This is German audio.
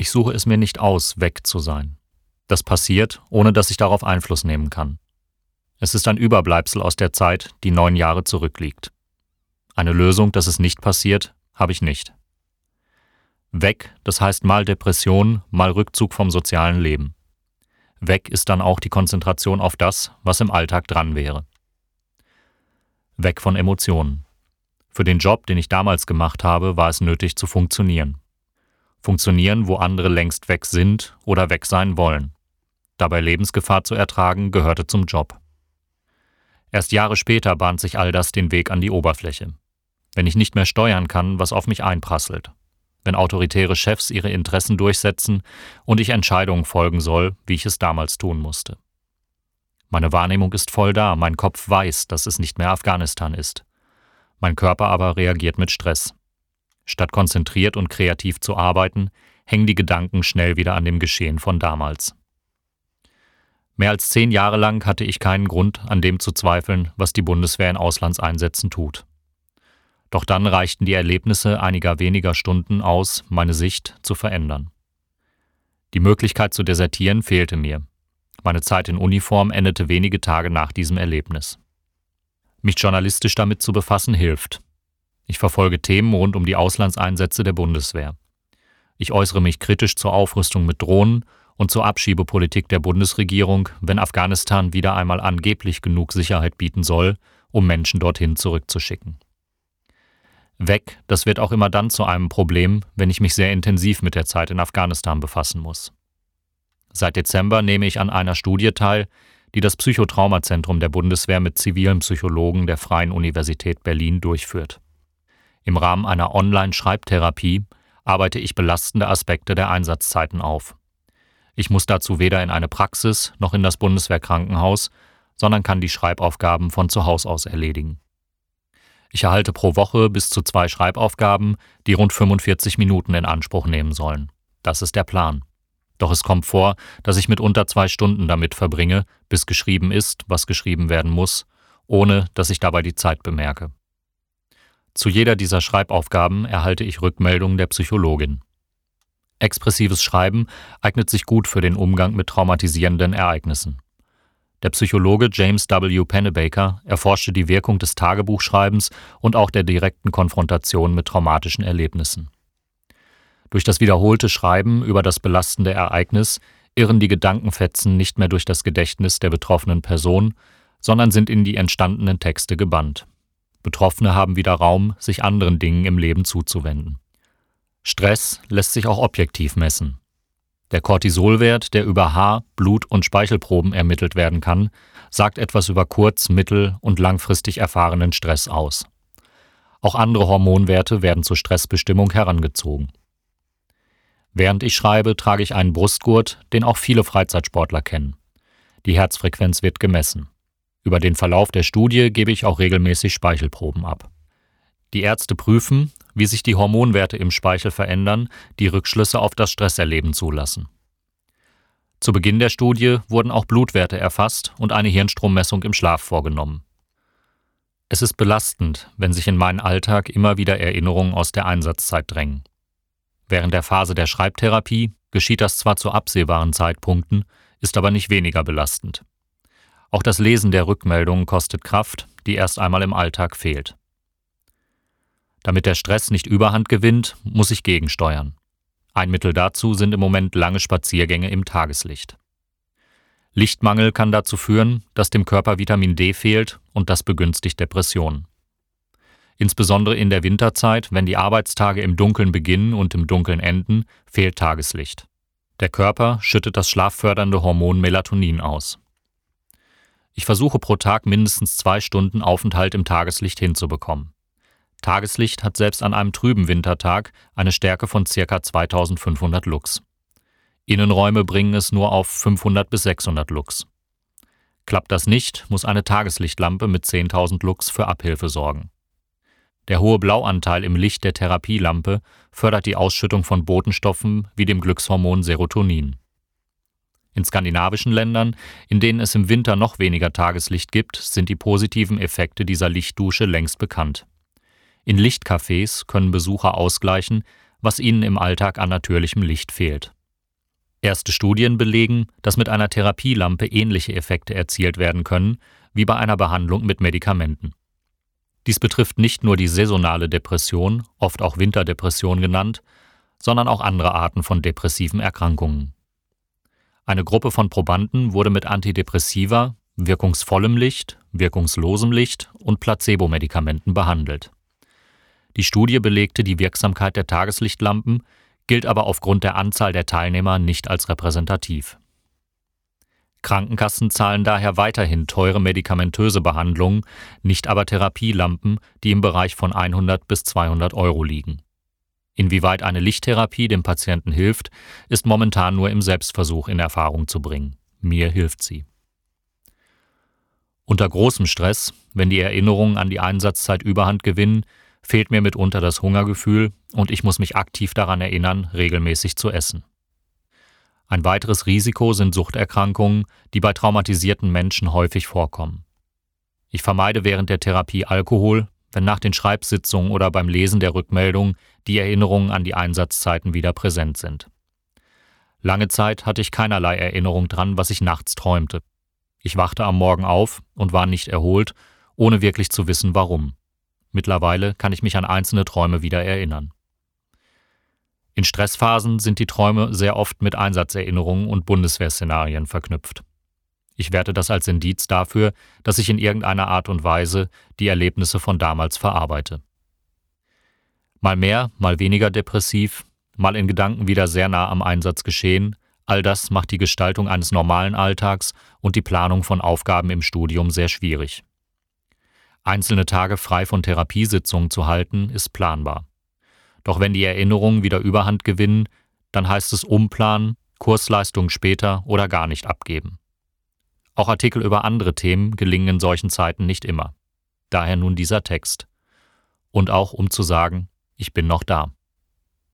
Ich suche es mir nicht aus, weg zu sein. Das passiert, ohne dass ich darauf Einfluss nehmen kann. Es ist ein Überbleibsel aus der Zeit, die neun Jahre zurückliegt. Eine Lösung, dass es nicht passiert, habe ich nicht. Weg, das heißt mal Depression, mal Rückzug vom sozialen Leben. Weg ist dann auch die Konzentration auf das, was im Alltag dran wäre. Weg von Emotionen. Für den Job, den ich damals gemacht habe, war es nötig zu funktionieren. Funktionieren, wo andere längst weg sind oder weg sein wollen. Dabei Lebensgefahr zu ertragen, gehörte zum Job. Erst Jahre später bahnt sich all das den Weg an die Oberfläche. Wenn ich nicht mehr steuern kann, was auf mich einprasselt. Wenn autoritäre Chefs ihre Interessen durchsetzen und ich Entscheidungen folgen soll, wie ich es damals tun musste. Meine Wahrnehmung ist voll da, mein Kopf weiß, dass es nicht mehr Afghanistan ist. Mein Körper aber reagiert mit Stress. Statt konzentriert und kreativ zu arbeiten, hängen die Gedanken schnell wieder an dem Geschehen von damals. Mehr als zehn Jahre lang hatte ich keinen Grund, an dem zu zweifeln, was die Bundeswehr in Auslandseinsätzen tut. Doch dann reichten die Erlebnisse einiger weniger Stunden aus, meine Sicht zu verändern. Die Möglichkeit zu desertieren fehlte mir. Meine Zeit in Uniform endete wenige Tage nach diesem Erlebnis. Mich journalistisch damit zu befassen hilft. Ich verfolge Themen rund um die Auslandseinsätze der Bundeswehr. Ich äußere mich kritisch zur Aufrüstung mit Drohnen und zur Abschiebepolitik der Bundesregierung, wenn Afghanistan wieder einmal angeblich genug Sicherheit bieten soll, um Menschen dorthin zurückzuschicken. Weg, das wird auch immer dann zu einem Problem, wenn ich mich sehr intensiv mit der Zeit in Afghanistan befassen muss. Seit Dezember nehme ich an einer Studie teil, die das Psychotraumazentrum der Bundeswehr mit zivilen Psychologen der Freien Universität Berlin durchführt. Im Rahmen einer Online-Schreibtherapie arbeite ich belastende Aspekte der Einsatzzeiten auf. Ich muss dazu weder in eine Praxis noch in das Bundeswehrkrankenhaus, sondern kann die Schreibaufgaben von zu Hause aus erledigen. Ich erhalte pro Woche bis zu zwei Schreibaufgaben, die rund 45 Minuten in Anspruch nehmen sollen. Das ist der Plan. Doch es kommt vor, dass ich mitunter zwei Stunden damit verbringe, bis geschrieben ist, was geschrieben werden muss, ohne dass ich dabei die Zeit bemerke. Zu jeder dieser Schreibaufgaben erhalte ich Rückmeldungen der Psychologin. Expressives Schreiben eignet sich gut für den Umgang mit traumatisierenden Ereignissen. Der Psychologe James W. Pennebaker erforschte die Wirkung des Tagebuchschreibens und auch der direkten Konfrontation mit traumatischen Erlebnissen. Durch das wiederholte Schreiben über das belastende Ereignis irren die Gedankenfetzen nicht mehr durch das Gedächtnis der betroffenen Person, sondern sind in die entstandenen Texte gebannt. Betroffene haben wieder Raum, sich anderen Dingen im Leben zuzuwenden. Stress lässt sich auch objektiv messen. Der Cortisolwert, der über Haar-, Blut- und Speichelproben ermittelt werden kann, sagt etwas über kurz-, mittel- und langfristig erfahrenen Stress aus. Auch andere Hormonwerte werden zur Stressbestimmung herangezogen. Während ich schreibe, trage ich einen Brustgurt, den auch viele Freizeitsportler kennen. Die Herzfrequenz wird gemessen. Über den Verlauf der Studie gebe ich auch regelmäßig Speichelproben ab. Die Ärzte prüfen, wie sich die Hormonwerte im Speichel verändern, die Rückschlüsse auf das Stresserleben zulassen. Zu Beginn der Studie wurden auch Blutwerte erfasst und eine Hirnstrommessung im Schlaf vorgenommen. Es ist belastend, wenn sich in meinen Alltag immer wieder Erinnerungen aus der Einsatzzeit drängen. Während der Phase der Schreibtherapie geschieht das zwar zu absehbaren Zeitpunkten, ist aber nicht weniger belastend. Auch das Lesen der Rückmeldungen kostet Kraft, die erst einmal im Alltag fehlt. Damit der Stress nicht überhand gewinnt, muss ich gegensteuern. Ein Mittel dazu sind im Moment lange Spaziergänge im Tageslicht. Lichtmangel kann dazu führen, dass dem Körper Vitamin D fehlt und das begünstigt Depressionen. Insbesondere in der Winterzeit, wenn die Arbeitstage im Dunkeln beginnen und im Dunkeln enden, fehlt Tageslicht. Der Körper schüttet das schlaffördernde Hormon Melatonin aus. Ich versuche pro Tag mindestens zwei Stunden Aufenthalt im Tageslicht hinzubekommen. Tageslicht hat selbst an einem trüben Wintertag eine Stärke von ca. 2500 Lux. Innenräume bringen es nur auf 500 bis 600 Lux. Klappt das nicht, muss eine Tageslichtlampe mit 10.000 Lux für Abhilfe sorgen. Der hohe Blauanteil im Licht der Therapielampe fördert die Ausschüttung von Botenstoffen wie dem Glückshormon Serotonin. In skandinavischen Ländern, in denen es im Winter noch weniger Tageslicht gibt, sind die positiven Effekte dieser Lichtdusche längst bekannt. In Lichtcafés können Besucher ausgleichen, was ihnen im Alltag an natürlichem Licht fehlt. Erste Studien belegen, dass mit einer Therapielampe ähnliche Effekte erzielt werden können wie bei einer Behandlung mit Medikamenten. Dies betrifft nicht nur die saisonale Depression, oft auch Winterdepression genannt, sondern auch andere Arten von depressiven Erkrankungen. Eine Gruppe von Probanden wurde mit Antidepressiva, wirkungsvollem Licht, wirkungslosem Licht und Placebo-Medikamenten behandelt. Die Studie belegte die Wirksamkeit der Tageslichtlampen, gilt aber aufgrund der Anzahl der Teilnehmer nicht als repräsentativ. Krankenkassen zahlen daher weiterhin teure medikamentöse Behandlungen, nicht aber Therapielampen, die im Bereich von 100 bis 200 Euro liegen. Inwieweit eine Lichttherapie dem Patienten hilft, ist momentan nur im Selbstversuch in Erfahrung zu bringen. Mir hilft sie. Unter großem Stress, wenn die Erinnerungen an die Einsatzzeit Überhand gewinnen, fehlt mir mitunter das Hungergefühl und ich muss mich aktiv daran erinnern, regelmäßig zu essen. Ein weiteres Risiko sind Suchterkrankungen, die bei traumatisierten Menschen häufig vorkommen. Ich vermeide während der Therapie Alkohol, wenn nach den Schreibsitzungen oder beim Lesen der Rückmeldung die Erinnerungen an die Einsatzzeiten wieder präsent sind. Lange Zeit hatte ich keinerlei Erinnerung dran, was ich nachts träumte. Ich wachte am Morgen auf und war nicht erholt, ohne wirklich zu wissen warum. Mittlerweile kann ich mich an einzelne Träume wieder erinnern. In Stressphasen sind die Träume sehr oft mit Einsatzerinnerungen und Bundeswehrszenarien verknüpft. Ich werte das als Indiz dafür, dass ich in irgendeiner Art und Weise die Erlebnisse von damals verarbeite. Mal mehr, mal weniger depressiv, mal in Gedanken wieder sehr nah am Einsatz geschehen, all das macht die Gestaltung eines normalen Alltags und die Planung von Aufgaben im Studium sehr schwierig. Einzelne Tage frei von Therapiesitzungen zu halten, ist planbar. Doch wenn die Erinnerungen wieder Überhand gewinnen, dann heißt es umplanen, Kursleistungen später oder gar nicht abgeben. Auch Artikel über andere Themen gelingen in solchen Zeiten nicht immer. Daher nun dieser Text. Und auch um zu sagen, ich bin noch da.